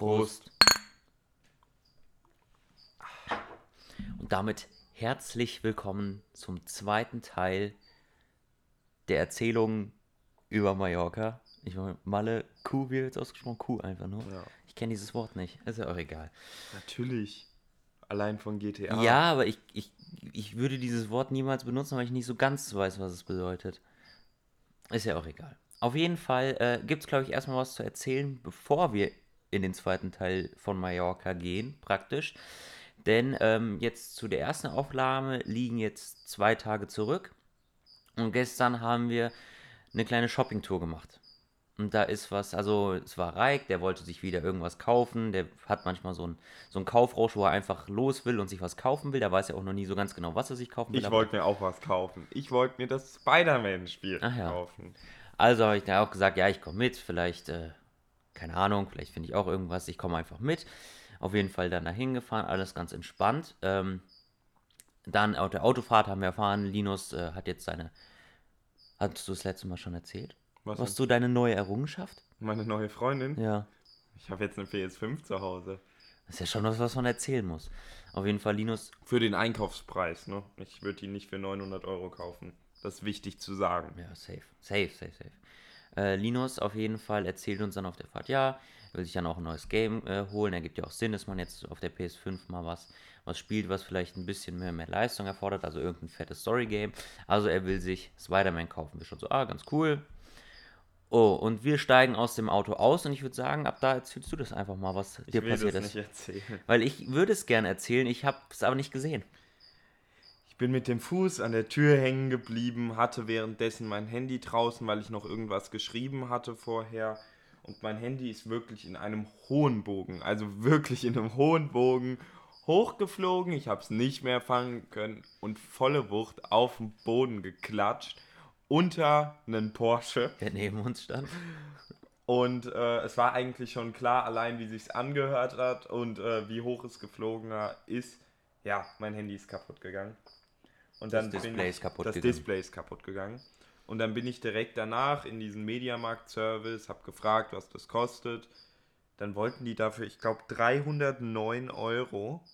Prost. Und damit herzlich willkommen zum zweiten Teil der Erzählung über Mallorca. Ich meine, Malle, Kuh wird jetzt ausgesprochen, Kuh einfach nur. Ja. Ich kenne dieses Wort nicht, ist ja auch egal. Natürlich. Allein von GTA. Ja, aber ich, ich, ich würde dieses Wort niemals benutzen, weil ich nicht so ganz weiß, was es bedeutet. Ist ja auch egal. Auf jeden Fall äh, gibt es, glaube ich, erstmal was zu erzählen, bevor wir in den zweiten Teil von Mallorca gehen, praktisch. Denn ähm, jetzt zu der ersten Aufnahme liegen jetzt zwei Tage zurück. Und gestern haben wir eine kleine Shoppingtour gemacht. Und da ist was, also es war Reik, der wollte sich wieder irgendwas kaufen. Der hat manchmal so einen so einen Kaufrausch, wo er einfach los will und sich was kaufen will. Der weiß ja auch noch nie so ganz genau, was er sich kaufen will. Ich wollte mir auch was kaufen. Ich wollte mir das Spider-Man-Spiel ja. kaufen. Also habe ich dann auch gesagt, ja, ich komme mit. Vielleicht, äh, keine Ahnung, vielleicht finde ich auch irgendwas. Ich komme einfach mit. Auf jeden Fall dann dahin gefahren, alles ganz entspannt. Ähm, dann auf der Autofahrt haben wir erfahren, Linus äh, hat jetzt seine. Hattest du das letzte Mal schon erzählt? Was Hast du deine neue Errungenschaft? Meine neue Freundin? Ja. Ich habe jetzt eine PS5 zu Hause. Das ist ja schon was, was man erzählen muss. Auf jeden Fall, Linus. Für den Einkaufspreis, ne? Ich würde ihn nicht für 900 Euro kaufen. Das ist wichtig zu sagen. Ja, safe. Safe, safe, safe. Äh, Linus auf jeden Fall erzählt uns dann auf der Fahrt, ja, er will sich dann auch ein neues Game äh, holen. Er gibt ja auch Sinn, dass man jetzt auf der PS5 mal was, was spielt, was vielleicht ein bisschen mehr, mehr Leistung erfordert, also irgendein fettes Story-Game. Also er will sich Spider-Man kaufen. Wir schon so, ah, ganz cool. Oh, und wir steigen aus dem Auto aus und ich würde sagen, ab da erzählst du das einfach mal, was Ich dir passiert ist. nicht erzählen. Weil ich würde es gerne erzählen, ich habe es aber nicht gesehen. Ich bin mit dem Fuß an der Tür hängen geblieben, hatte währenddessen mein Handy draußen, weil ich noch irgendwas geschrieben hatte vorher. Und mein Handy ist wirklich in einem hohen Bogen, also wirklich in einem hohen Bogen hochgeflogen. Ich habe es nicht mehr fangen können und volle Wucht auf den Boden geklatscht unter einen Porsche. Der neben uns stand. Und äh, es war eigentlich schon klar, allein wie sich's angehört hat und äh, wie hoch es geflogen ist. Ja, mein Handy ist kaputt gegangen. Und Das dann bin Display ich, ist kaputt das. Display ist kaputt gegangen. Und dann bin ich direkt danach in diesen Mediamarkt-Service, habe gefragt, was das kostet. Dann wollten die dafür, ich glaube, 309 Euro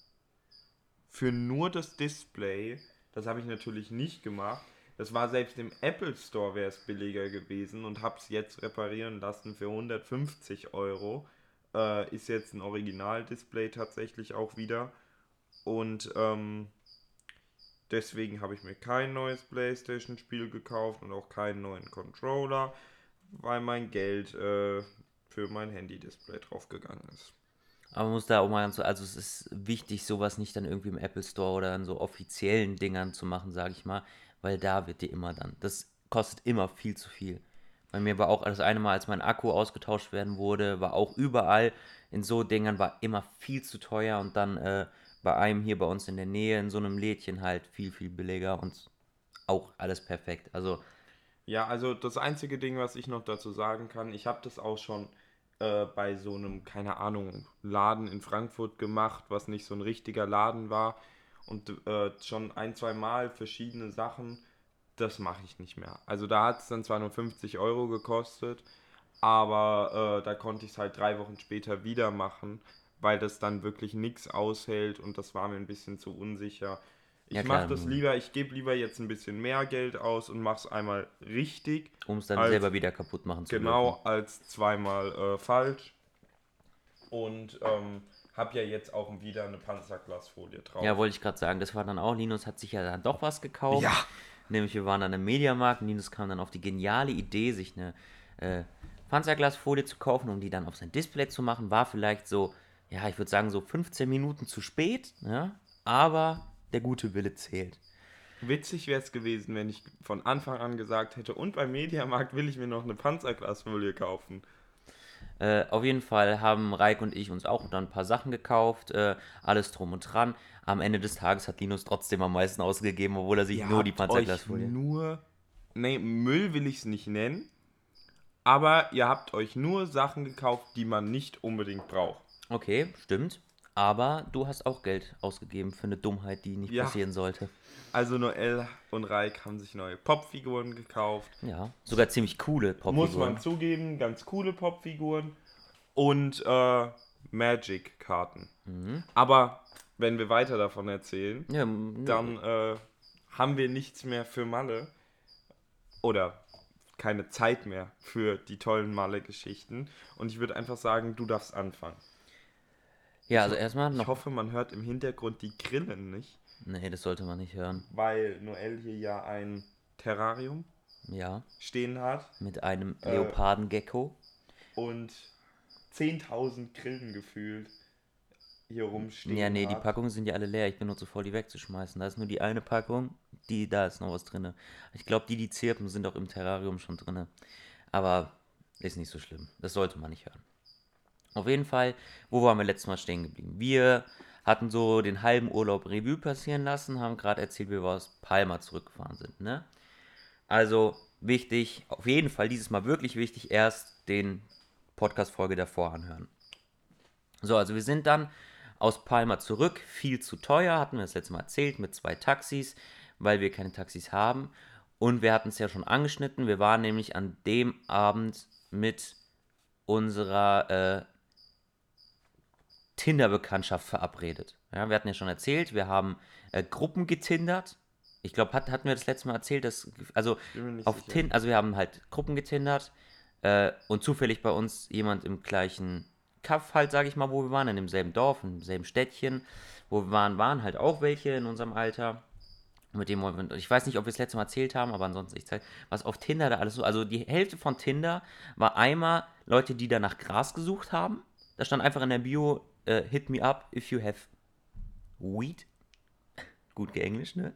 für nur das Display. Das habe ich natürlich nicht gemacht. Das war selbst im Apple Store wäre es billiger gewesen und habe es jetzt reparieren lassen für 150 Euro. Äh, ist jetzt ein Original-Display tatsächlich auch wieder. Und ähm, deswegen habe ich mir kein neues PlayStation-Spiel gekauft und auch keinen neuen Controller, weil mein Geld äh, für mein Handy-Display draufgegangen ist. Aber man muss da auch mal ganz so, also es ist wichtig, sowas nicht dann irgendwie im Apple Store oder in so offiziellen Dingern zu machen, sage ich mal, weil da wird dir immer dann, das kostet immer viel zu viel. Bei mir war auch das eine Mal, als mein Akku ausgetauscht werden wurde, war auch überall in so Dingern war immer viel zu teuer und dann äh, bei einem hier bei uns in der Nähe in so einem Lädchen halt viel, viel billiger und auch alles perfekt. Also Ja, also das einzige Ding, was ich noch dazu sagen kann, ich habe das auch schon äh, bei so einem, keine Ahnung, Laden in Frankfurt gemacht, was nicht so ein richtiger Laden war. Und äh, schon ein, zwei Mal verschiedene Sachen, das mache ich nicht mehr. Also da hat es dann zwar nur 50 Euro gekostet, aber äh, da konnte ich es halt drei Wochen später wieder machen, weil das dann wirklich nichts aushält und das war mir ein bisschen zu unsicher. Ich Ja, mache das lieber, ich gebe lieber jetzt ein bisschen mehr Geld aus und mache es einmal richtig, um es dann Als- selber wieder kaputt machen zu genau, als zweimal äh, falsch. Und ähm, habe ja jetzt auch wieder eine Panzerglasfolie drauf. Ja, wollte ich gerade sagen, das war dann auch, Linus hat sich ja dann doch was gekauft. Ja. Nämlich wir waren dann im Mediamarkt und Linus kam dann auf die geniale Idee, sich eine äh, Panzerglasfolie zu kaufen, um die dann auf sein Display zu machen. War vielleicht so, ja, ich würde sagen so 15 Minuten zu spät, ja, aber der gute Wille zählt. Witzig wäre es gewesen, wenn ich von Anfang an gesagt hätte, und beim Mediamarkt will ich mir noch eine Panzerglasfolie kaufen. Äh, auf jeden Fall haben Reik und ich uns auch dann ein paar Sachen gekauft, äh, alles drum und dran. Am Ende des Tages hat Linus trotzdem am meisten ausgegeben, obwohl er sich Ihr nur die habt euch Panzerglasfolie. Nur. Nee, Müll will ich es nicht nennen. Aber ihr habt euch nur Sachen gekauft, die man nicht unbedingt braucht. Okay, stimmt. Aber du hast auch Geld ausgegeben für eine Dummheit, die nicht Ja. passieren sollte. Also Noel und Reik haben sich neue Popfiguren gekauft. Ja, sogar ziemlich coole Muss Popfiguren. man zugeben, ganz coole Popfiguren. Und äh, Magic-Karten. Mhm. Aber wenn wir weiter davon erzählen, Ja, m- dann äh, haben wir nichts mehr für Malle. Oder keine Zeit mehr für die tollen Malle-Geschichten. Und ich würde einfach sagen, du darfst anfangen. Ja, also erstmal Ich noch. hoffe, man hört im Hintergrund die Grillen nicht, Nee, das sollte man nicht hören. weil Noel hier ja ein Terrarium Ja, stehen hat mit einem Äh, Leopardengecko. und 10.000 Grillen gefühlt hier rumstehen. Ja, nee, die hat. Packungen sind ja alle leer. Ich bin nur zu voll, die wegzuschmeißen. Da ist nur die eine Packung, die, da ist noch was drin. Ich glaube, die, die zirpen, sind auch im Terrarium schon drin. Aber ist nicht so schlimm. Das sollte man nicht hören. Auf jeden Fall, wo waren wir letztes Mal stehen geblieben? Wir hatten so den halben Urlaub Revue passieren lassen, haben gerade erzählt, wie wir aus Palma zurückgefahren sind, ne? Also wichtig, auf jeden Fall dieses Mal wirklich wichtig, erst den Podcast-Folge davor anhören. So, also wir sind dann aus Palma zurück, viel zu teuer, hatten wir das letzte Mal erzählt, mit zwei Taxis, weil wir keine Taxis haben. Und wir hatten es ja schon angeschnitten, wir waren nämlich an dem Abend mit unserer äh, Tinder-Bekanntschaft verabredet. Ja, wir hatten ja schon erzählt, wir haben äh, Gruppen getindert. Ich glaube, hat, hatten wir das letzte Mal erzählt, dass, also auf sicher. Tin, also wir haben halt Gruppen getindert äh, und zufällig bei uns jemand im gleichen Kaff halt, sage ich mal, wo wir waren, in demselben Dorf, in demselben Städtchen, wo wir waren, waren halt auch welche in unserem Alter. Mit dem ich weiß nicht, ob wir es letzte Mal erzählt haben, aber ansonsten, ich zeige, was auf Tinder da alles so, also die Hälfte von Tinder war einmal Leute, die da nach Gras gesucht haben. Da stand einfach in der Bio, äh, hit me up if you have weed. Gut geenglischt, ne?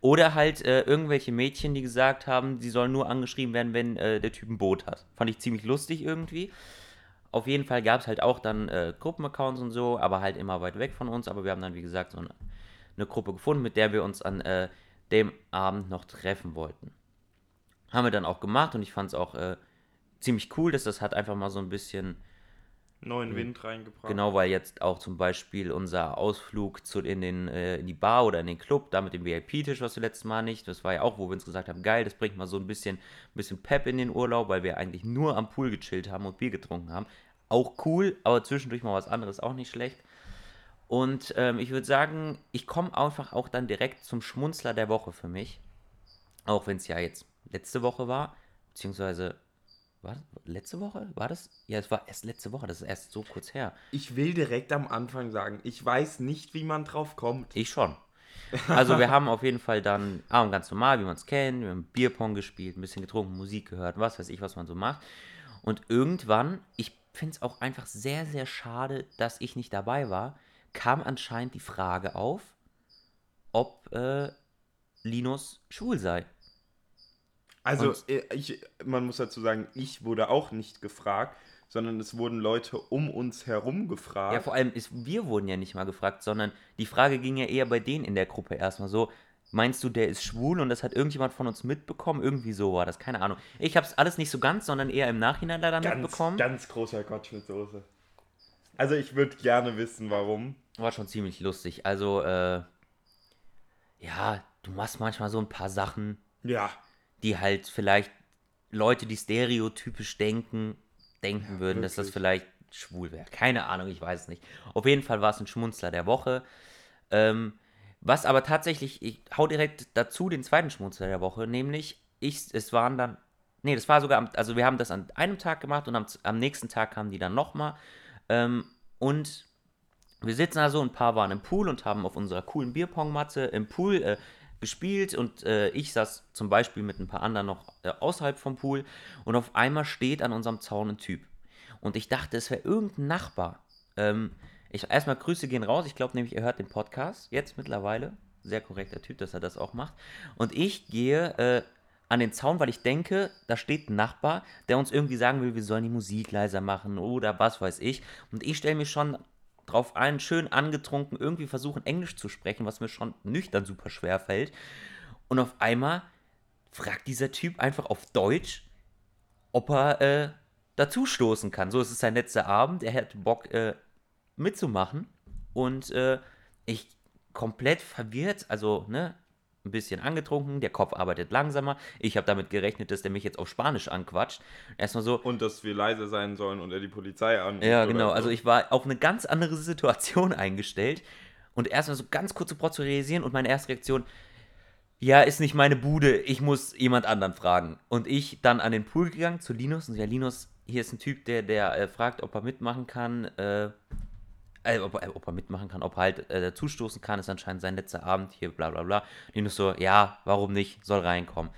Oder halt äh, irgendwelche Mädchen, die gesagt haben, sie sollen nur angeschrieben werden, wenn äh, der Typ ein Boot hat. Fand ich ziemlich lustig irgendwie. Auf jeden Fall gab es halt auch dann äh, Gruppenaccounts und so, aber halt immer weit weg von uns. Aber wir haben dann, wie gesagt, so eine, eine Gruppe gefunden, mit der wir uns an äh, dem Abend noch treffen wollten. Haben wir dann auch gemacht und ich fand es auch äh, ziemlich cool, dass das hat einfach mal so ein bisschen Neuen Wind reingebracht. Genau, weil jetzt auch zum Beispiel unser Ausflug zu, in, den, äh, in die Bar oder in den Club, da mit dem VIP-Tisch, was wir letztes Mal nicht, das war ja auch, wo wir uns gesagt haben, geil, das bringt mal so ein bisschen, bisschen Pep in den Urlaub, weil wir eigentlich nur am Pool gechillt haben und Bier getrunken haben. Auch cool, aber zwischendurch mal was anderes auch nicht schlecht. Und ähm, ich würde sagen, ich komme einfach auch dann direkt zum Schmunzler der Woche für mich. Auch wenn es ja jetzt letzte Woche war, beziehungsweise war das letzte Woche? War das? Ja, es war erst letzte Woche, das ist erst so kurz her. Ich will direkt am Anfang sagen, ich weiß nicht, wie man drauf kommt. Ich schon. Also wir haben auf jeden Fall dann Abend ganz normal, wie man es kennt, wir haben Bierpong gespielt, ein bisschen getrunken, Musik gehört, was weiß ich, was man so macht. Und irgendwann, ich finde es auch einfach sehr, sehr schade, dass ich nicht dabei war, kam anscheinend die Frage auf, ob äh, Linus schwul sei. Also, Und- äh, ich, man muss dazu sagen, ich wurde auch nicht gefragt, sondern es wurden Leute um uns herum gefragt. Ja, vor allem ist, wir wurden ja nicht mal gefragt, sondern die Frage ging ja eher bei denen in der Gruppe erstmal so, meinst du, der ist schwul und das hat irgendjemand von uns mitbekommen? Irgendwie so war das, keine Ahnung. Ich habe es alles nicht so ganz, sondern eher im Nachhinein leider ganz, mitbekommen. ganz großer Quatsch mit Soße. Also, ich würde gerne wissen, warum. War schon ziemlich lustig. Also, äh, ja, du machst manchmal so ein paar Sachen, Ja, die halt vielleicht Leute, die stereotypisch denken, denken Ja, würden, dass das wirklich. vielleicht schwul wäre. Keine Ahnung, ich weiß es nicht. Auf jeden Fall war es ein Schmunzler der Woche. Ähm, was aber tatsächlich, ich hau direkt dazu den zweiten Schmunzler der Woche, nämlich ich, es waren dann, nee, das war sogar, am, also wir haben das an einem Tag gemacht und am, am nächsten Tag kamen die dann nochmal. Ähm, und wir sitzen also, ein paar waren im Pool und haben auf unserer coolen Bierpongmatte im Pool äh, gespielt und äh, ich saß zum Beispiel mit ein paar anderen noch äh, außerhalb vom Pool und auf einmal steht an unserem Zaun ein Typ. Und ich dachte, es wäre irgendein Nachbar. Ähm, ich, erstmal Grüße gehen raus. Ich glaube nämlich, er hört den Podcast jetzt mittlerweile. Sehr korrekter Typ, dass er das auch macht. Und ich gehe äh, an den Zaun, weil ich denke, da steht ein Nachbar, der uns irgendwie sagen will, wir sollen die Musik leiser machen oder was weiß ich. Und ich stelle mich schon drauf ein, schön angetrunken, irgendwie versuchen, Englisch zu sprechen, was mir schon nüchtern super schwer fällt. Und auf einmal fragt dieser Typ einfach auf Deutsch, ob er äh, dazustoßen kann. So, es ist sein letzter Abend, er hat Bock äh, mitzumachen. Und äh, ich komplett verwirrt, also, ne, ein bisschen angetrunken, der Kopf arbeitet langsamer. Ich habe damit gerechnet, dass der mich jetzt auf Spanisch anquatscht. Erstmal so. Und dass wir leise sein sollen und er die Polizei anruft. Ja, genau. So. Also ich war auf eine ganz andere Situation eingestellt. Und erstmal so ganz kurz sofort zu realisieren und meine erste Reaktion, ja, ist nicht meine Bude, ich muss jemand anderen fragen. Und ich dann an den Pool gegangen zu Linus und ja, Linus, hier ist ein Typ, der, der äh, fragt, ob er mitmachen kann. Äh, äh, ob, äh, ob, er mitmachen kann, ob er halt äh, zustoßen kann, ist anscheinend sein letzter Abend hier, bla bla bla. Linus so, ja, warum nicht, soll reinkommen.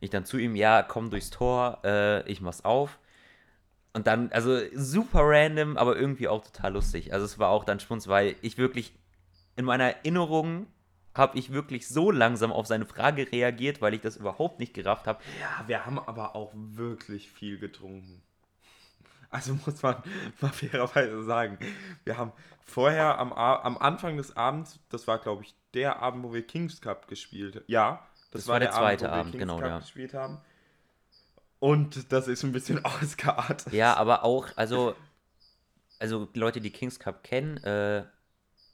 Ich dann zu ihm, ja, komm durchs Tor, äh, ich mach's auf. Und dann, also super random, aber irgendwie auch total lustig. Also es war auch dann Schmunz, weil ich wirklich in meiner Erinnerung habe ich wirklich so langsam auf seine Frage reagiert, weil ich das überhaupt nicht gerafft habe. Ja, wir haben aber auch wirklich viel getrunken. Also muss man mal fairerweise sagen, wir haben vorher am, am Anfang des Abends, das war glaube ich der Abend, wo wir Kings Cup gespielt haben. Ja, das, das war, der, der zweite Abend, Abend genau, Cup ja. gespielt haben. Und das ist ein bisschen ausgeartet. Ja, aber auch, also, also Leute, die Kings Cup kennen, äh,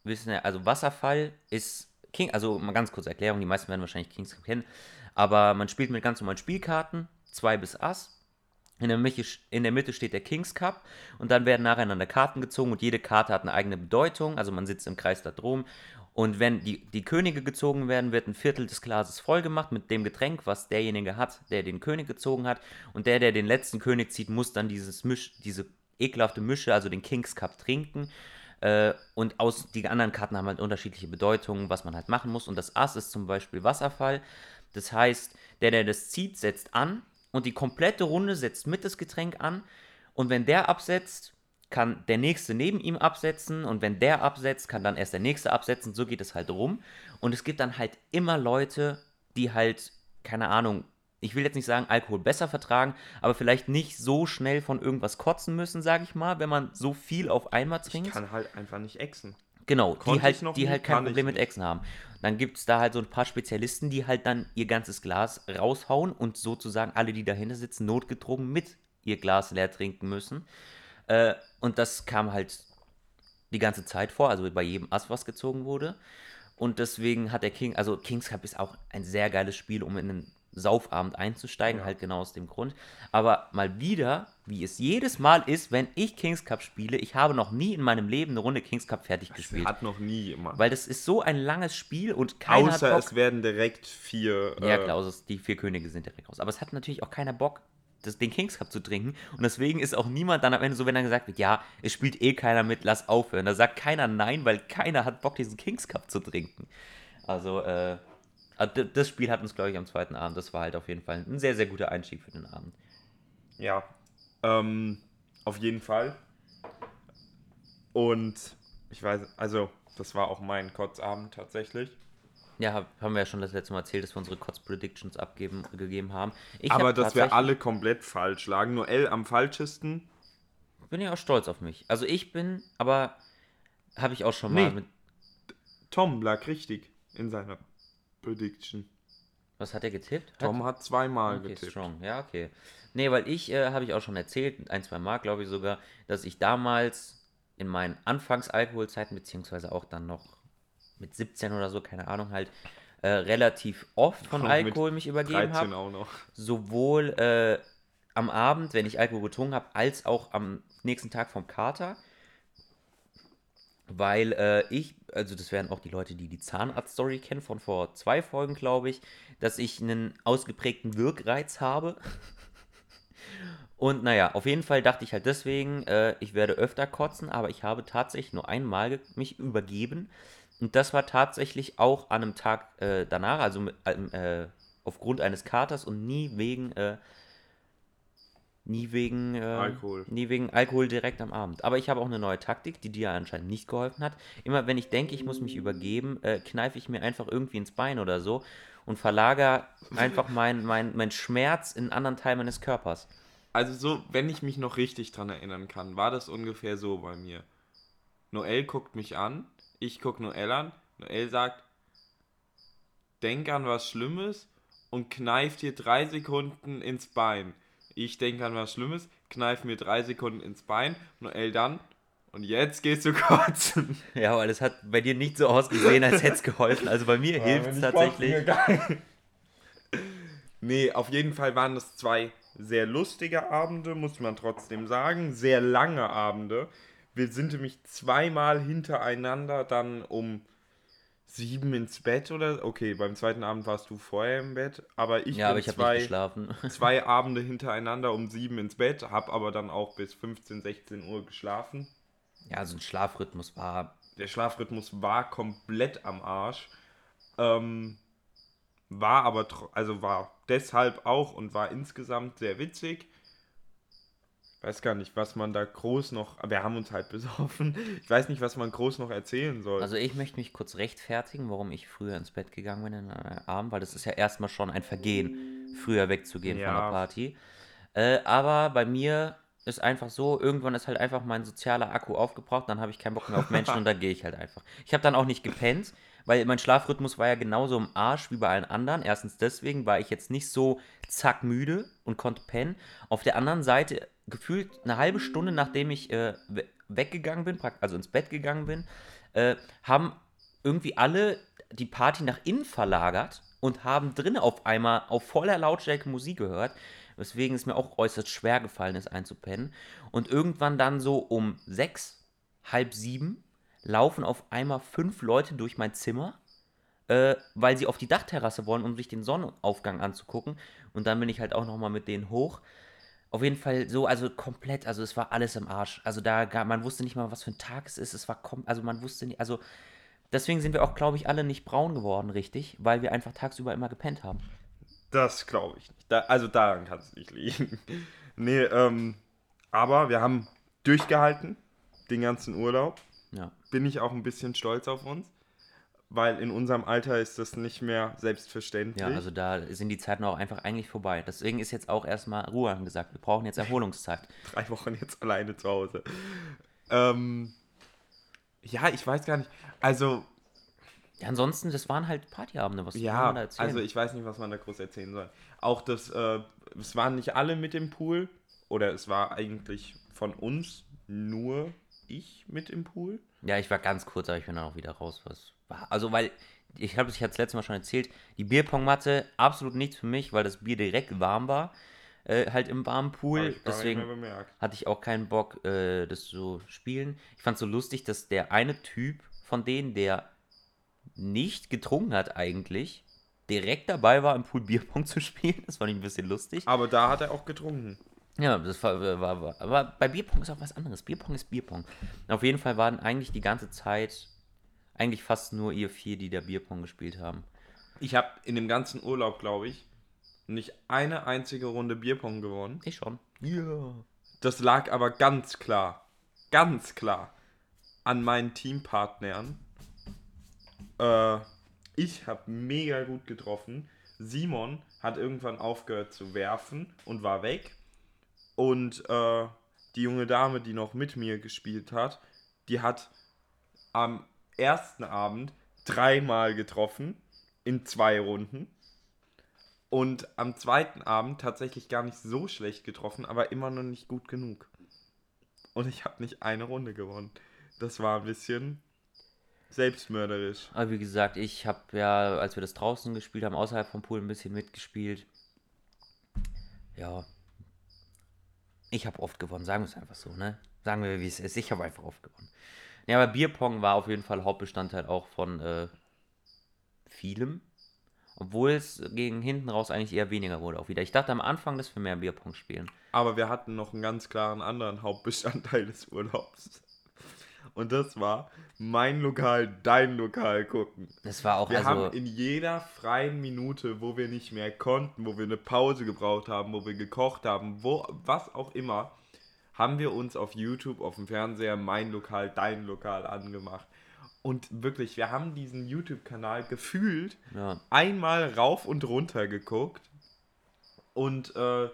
wissen ja, also Wasserfall ist King, also mal ganz kurze Erklärung, die meisten werden wahrscheinlich Kings Cup kennen, aber man spielt mit ganz normalen Spielkarten, 2 bis Ass. In der, Mitte, in der Mitte steht der Kings Cup und dann werden nacheinander Karten gezogen und jede Karte hat eine eigene Bedeutung, also man sitzt im Kreis da drum und wenn die, die Könige gezogen werden, wird ein Viertel des Glases voll gemacht mit dem Getränk, was derjenige hat, der den König gezogen hat. Und der, der den letzten König zieht, muss dann dieses Misch, diese ekelhafte Mische, also den Kings Cup, trinken. Äh, und aus, die anderen Karten haben halt unterschiedliche Bedeutungen, was man halt machen muss. Und das Ass ist zum Beispiel Wasserfall. Das heißt, der, der das zieht, setzt an und die komplette Runde setzt mit das Getränk an. Und wenn der absetzt, kann der nächste neben ihm absetzen und wenn der absetzt, kann dann erst der nächste absetzen. So geht es halt rum. Und es gibt dann halt immer Leute, die halt, keine Ahnung, ich will jetzt nicht sagen, Alkohol besser vertragen, aber vielleicht nicht so schnell von irgendwas kotzen müssen, sage ich mal, wenn man so viel auf einmal trinkt. Ich kann halt einfach nicht exen. Genau, Konnte die halt, die halt kein Problem mit Exen haben. Dann gibt es da halt so ein paar Spezialisten, die halt dann ihr ganzes Glas raushauen und sozusagen alle, die dahinter sitzen, notgedrungen mit ihr Glas leer trinken müssen. Äh, und das kam halt die ganze Zeit vor, also bei jedem Ass, was gezogen wurde. Und deswegen hat der King, also Kings Cup ist auch ein sehr geiles Spiel, um in einen Saufabend einzusteigen, ja. halt genau aus dem Grund. Aber mal wieder, wie es jedes Mal ist, wenn ich Kings Cup spiele, ich habe noch nie in meinem Leben eine Runde Kings Cup fertig das gespielt. Hat noch nie immer. Weil das ist so ein langes Spiel und keiner Außer es werden direkt vier. Ja, äh, klar, also die vier Könige sind direkt raus. Aber es hat natürlich auch keiner Bock, das, den Kings Cup zu trinken. Und deswegen ist auch niemand dann am Ende so, wenn dann gesagt wird, ja, es spielt eh keiner mit, lass aufhören. Da sagt keiner nein, weil keiner hat Bock, diesen Kings Cup zu trinken. Also, äh, also das Spiel hat uns, glaube ich, am zweiten Abend. Das war halt auf jeden Fall ein sehr, sehr guter Einstieg für den Abend. Ja, ähm, auf jeden Fall. Und ich weiß, also, das war auch mein Kotzabend tatsächlich. Ja, haben wir ja schon das letzte Mal erzählt, dass wir unsere Kotz-Predictions abgegeben haben. Ich Aber hab dass wir alle komplett falsch lagen. Nur L am falschesten. Bin ja auch stolz auf mich. Also ich bin, aber habe ich auch schon mal nee. mit. Tom lag richtig in seiner Prediction. Was hat er getippt? Tom hat, zweimal okay, getippt. Strong. Ja, okay. Nee, weil ich, äh, habe ich auch schon erzählt, ein, zwei Mal glaube ich sogar, dass ich damals in meinen Anfangsalkoholzeiten, beziehungsweise auch dann noch mit 17 oder so, keine Ahnung, halt äh, relativ oft von Alkohol mich übergeben habe. Sowohl äh, am Abend, wenn ich Alkohol getrunken habe, als auch am nächsten Tag vom Kater. Weil äh, ich, also das wären auch die Leute, die die Zahnarzt-Story kennen von vor zwei Folgen, glaube ich, dass ich einen ausgeprägten Wirkreiz habe. Und naja, auf jeden Fall dachte ich halt deswegen, äh, ich werde öfter kotzen, aber ich habe tatsächlich nur einmal mich übergeben. Und das war tatsächlich auch an einem Tag äh, danach, also mit, äh, aufgrund eines Katers und nie wegen äh, Nie wegen, äh, Alkohol. nie wegen Alkohol direkt am Abend. Aber ich habe auch eine neue Taktik, die dir anscheinend nicht geholfen hat. Immer wenn ich denke, ich muss mich übergeben, äh, kneife ich mir einfach irgendwie ins Bein oder so und verlagere einfach meinen mein, mein Schmerz in einen anderen Teil meines Körpers. Also so, wenn ich mich noch richtig dran erinnern kann, war das ungefähr so bei mir. Noel guckt mich an, ich gucke Noel an, Noel sagt, denk an was Schlimmes und kneift dir drei Sekunden ins Bein. Ich denke an was Schlimmes, kneife mir drei Sekunden ins Bein, Noel dann, Und jetzt gehst du kotzen. Ja, aber das hat bei dir nicht so ausgesehen, als hätte es geholfen. Also bei mir Ja, hilft es ich tatsächlich. nee, auf jeden Fall waren das zwei sehr lustige Abende, muss man trotzdem sagen. Sehr lange Abende. Wir sind nämlich zweimal hintereinander dann um sieben ins Bett oder. Okay, beim zweiten Abend warst du vorher im Bett, aber ich Ja, aber bin ich habe zwei, nicht geschlafen. zwei Abende hintereinander um sieben ins Bett, hab aber dann auch bis 15, 16 Uhr geschlafen. Ja, also ein Schlafrhythmus war. Der Schlafrhythmus war komplett am Arsch. Ähm, war aber, also war deshalb auch und war insgesamt sehr witzig. Weiß gar nicht, was man da groß noch. Wir haben uns halt besoffen. Ich weiß nicht, was man groß noch erzählen soll. Also ich möchte mich kurz rechtfertigen, warum ich früher ins Bett gegangen bin in einem Abend, weil das ist ja erstmal schon ein Vergehen, früher wegzugehen von Ja. der Party. Äh, aber bei mir ist einfach so, irgendwann ist halt einfach mein sozialer Akku aufgebraucht, dann habe ich keinen Bock mehr auf Menschen und da gehe ich halt einfach. Ich habe dann auch nicht gepennt, weil mein Schlafrhythmus war ja genauso im Arsch wie bei allen anderen. Erstens deswegen war ich jetzt nicht so zack müde und konnte pennen. Auf der anderen Seite, gefühlt eine halbe Stunde nachdem ich äh, we- weggegangen bin, also ins Bett gegangen bin, äh, haben irgendwie alle die Party nach innen verlagert und haben drinnen auf einmal auf voller Lautstärke Musik gehört, weswegen es mir auch äußerst schwer gefallen ist einzupennen. Und irgendwann dann so um sechs, halb sieben laufen auf einmal fünf Leute durch mein Zimmer, äh, weil sie auf die Dachterrasse wollen, um sich den Sonnenaufgang anzugucken. Und dann bin ich halt auch nochmal mit denen hoch. Auf jeden Fall so, also komplett, also es war alles im Arsch. Also da, gar, man wusste nicht mal, was für ein Tag es ist. Es war, kom also man wusste nicht, also deswegen sind wir auch, glaube ich, alle nicht braun geworden, richtig, weil wir einfach tagsüber immer gepennt haben. das glaube ich nicht. Da, also daran kann es nicht liegen. nee, ähm, aber wir haben durchgehalten, den ganzen Urlaub. Ja. Bin ich auch ein bisschen stolz auf uns. Weil in unserem Alter ist das nicht mehr selbstverständlich. Ja, also da sind die Zeiten auch einfach eigentlich vorbei. Deswegen ist jetzt auch erstmal Ruhe angesagt. Wir brauchen jetzt Erholungszeit. drei Wochen jetzt alleine zu Hause. Ähm, ja, ich weiß gar nicht. Also, Ja, ansonsten, das waren halt Partyabende, was ja, man da erzählen? also ich weiß nicht, was man da groß erzählen soll. Auch das, äh, es waren nicht alle mit im Pool. Oder es war eigentlich von uns nur ich mit im Pool. Ja, ich war ganz kurz, aber ich bin dann auch wieder raus. Was. Also, weil, ich habe es ja das letzte Mal schon erzählt, die Bierpongmatte, absolut nichts für mich, weil das Bier direkt warm war. Äh, halt im warmen Pool. ich Deswegen hatte ich auch keinen Bock, äh, das zu spielen. Ich fand es so lustig, dass der eine Typ von denen, der nicht getrunken hat eigentlich, direkt dabei war, im Pool Bierpong zu spielen. Das fand ich ein bisschen lustig. Aber da hat er auch getrunken. Ja, das war, war, war. Aber bei Bierpong ist auch was anderes. Bierpong ist Bierpong. Auf jeden Fall waren eigentlich die ganze Zeit eigentlich fast nur ihr vier, die da Bierpong gespielt haben. Ich habe in dem ganzen Urlaub, glaube ich, nicht eine einzige Runde Bierpong gewonnen. Ich schon. Ja. Das lag aber ganz klar, ganz klar an meinen Teampartnern. Äh, ich habe mega gut getroffen. Simon hat irgendwann aufgehört zu werfen und war weg. Und äh, die junge Dame, die noch mit mir gespielt hat, die hat am ersten Abend dreimal getroffen in zwei Runden. Und am zweiten Abend tatsächlich gar nicht so schlecht getroffen, aber immer noch nicht gut genug. Und ich habe nicht eine Runde gewonnen. Das war ein bisschen selbstmörderisch. Aber wie gesagt, ich habe ja, als wir das draußen gespielt haben, außerhalb vom Pool ein bisschen mitgespielt. Ja. Ich habe oft gewonnen, sagen wir es einfach so, ne? Sagen wir, wie es ist. Ich habe einfach oft gewonnen. Ja, aber Bierpong war auf jeden Fall Hauptbestandteil auch von äh, vielem. Obwohl es gegen hinten raus eigentlich eher weniger wurde auch wieder. Ich dachte am Anfang, dass wir mehr Bierpong spielen. Aber wir hatten noch einen ganz klaren anderen Hauptbestandteil des Urlaubs. Und das war mein Lokal, dein Lokal gucken. Das war auch Wir also. haben in jeder freien Minute, wo wir nicht mehr konnten, wo wir eine Pause gebraucht haben, wo wir gekocht haben, wo was auch immer, haben wir uns auf YouTube, auf dem Fernseher mein Lokal, dein Lokal angemacht. Und wirklich, wir haben diesen YouTube-Kanal gefühlt ja. einmal rauf und runter geguckt und äh,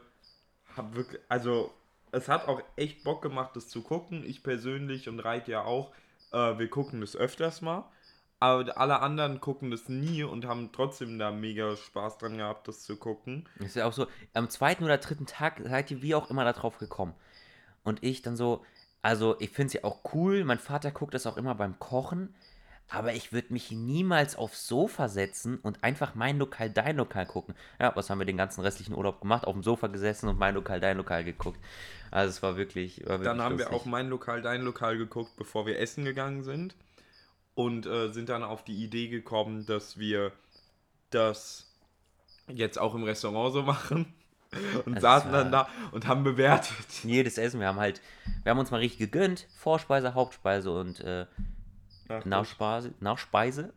hab wirklich, also es hat auch echt Bock gemacht, das zu gucken. Ich persönlich und Reit ja auch, äh, wir gucken das öfters mal. Aber alle anderen gucken das nie und haben trotzdem da mega Spaß dran gehabt, das zu gucken. Ist ja auch so, am zweiten oder dritten Tag seid ihr wie auch immer da drauf gekommen. Und ich dann so, Also, ich finde es ja auch cool. Mein Vater guckt das auch immer beim Kochen. Aber ich würde mich niemals aufs Sofa setzen und einfach mein Lokal, dein Lokal gucken. Ja, was haben wir den ganzen restlichen Urlaub gemacht? Auf dem Sofa gesessen und mein Lokal, dein Lokal geguckt. Also es war wirklich. War wirklich Dann haben lustig. wir auch mein Lokal, dein Lokal geguckt, bevor wir essen gegangen sind. Und äh, sind dann auf die Idee gekommen, dass wir das jetzt auch im Restaurant so machen. Und Das saßen dann da und haben bewertet. jedes Essen. Wir haben halt, wir haben uns mal richtig gegönnt. Vorspeise, Hauptspeise und äh, Nachspeise, Nachspeise.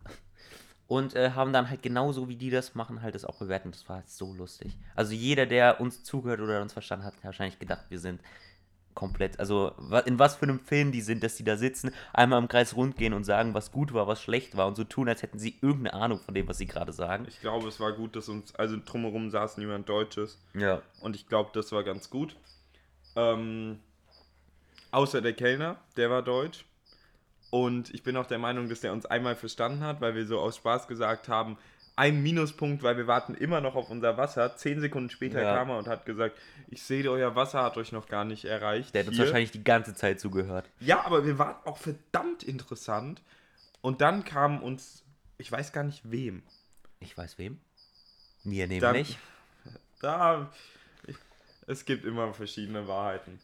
Und äh, haben dann halt genauso wie die das machen, halt das auch bewertet. Das war halt so lustig. Also jeder, der uns zugehört oder uns verstanden hat, hat wahrscheinlich gedacht, wir sind komplett, also in was für einem Film die sind, dass die da sitzen, einmal im Kreis rund gehen und sagen, was gut war, was schlecht war und so tun, als hätten sie irgendeine Ahnung von dem, was sie gerade sagen. Ich glaube, es war gut, dass uns, also drumherum saß niemand Deutsches. Ja. Und ich glaube, das war ganz gut. Ähm, außer der Kellner, der war deutsch. Und ich bin auch der Meinung, dass der uns einmal verstanden hat, weil wir so aus Spaß gesagt haben, ein Minuspunkt, weil wir warten immer noch auf unser Wasser. Zehn Sekunden später Ja. kam er und hat gesagt, ich sehe, euer Wasser hat euch noch gar nicht erreicht. Der hat uns wahrscheinlich die ganze Zeit zugehört. Ja, aber wir waren auch verdammt interessant. Und dann kam uns, ich weiß gar nicht wem, Ich weiß wem. Mir nämlich. Da, ich, es gibt immer verschiedene Wahrheiten.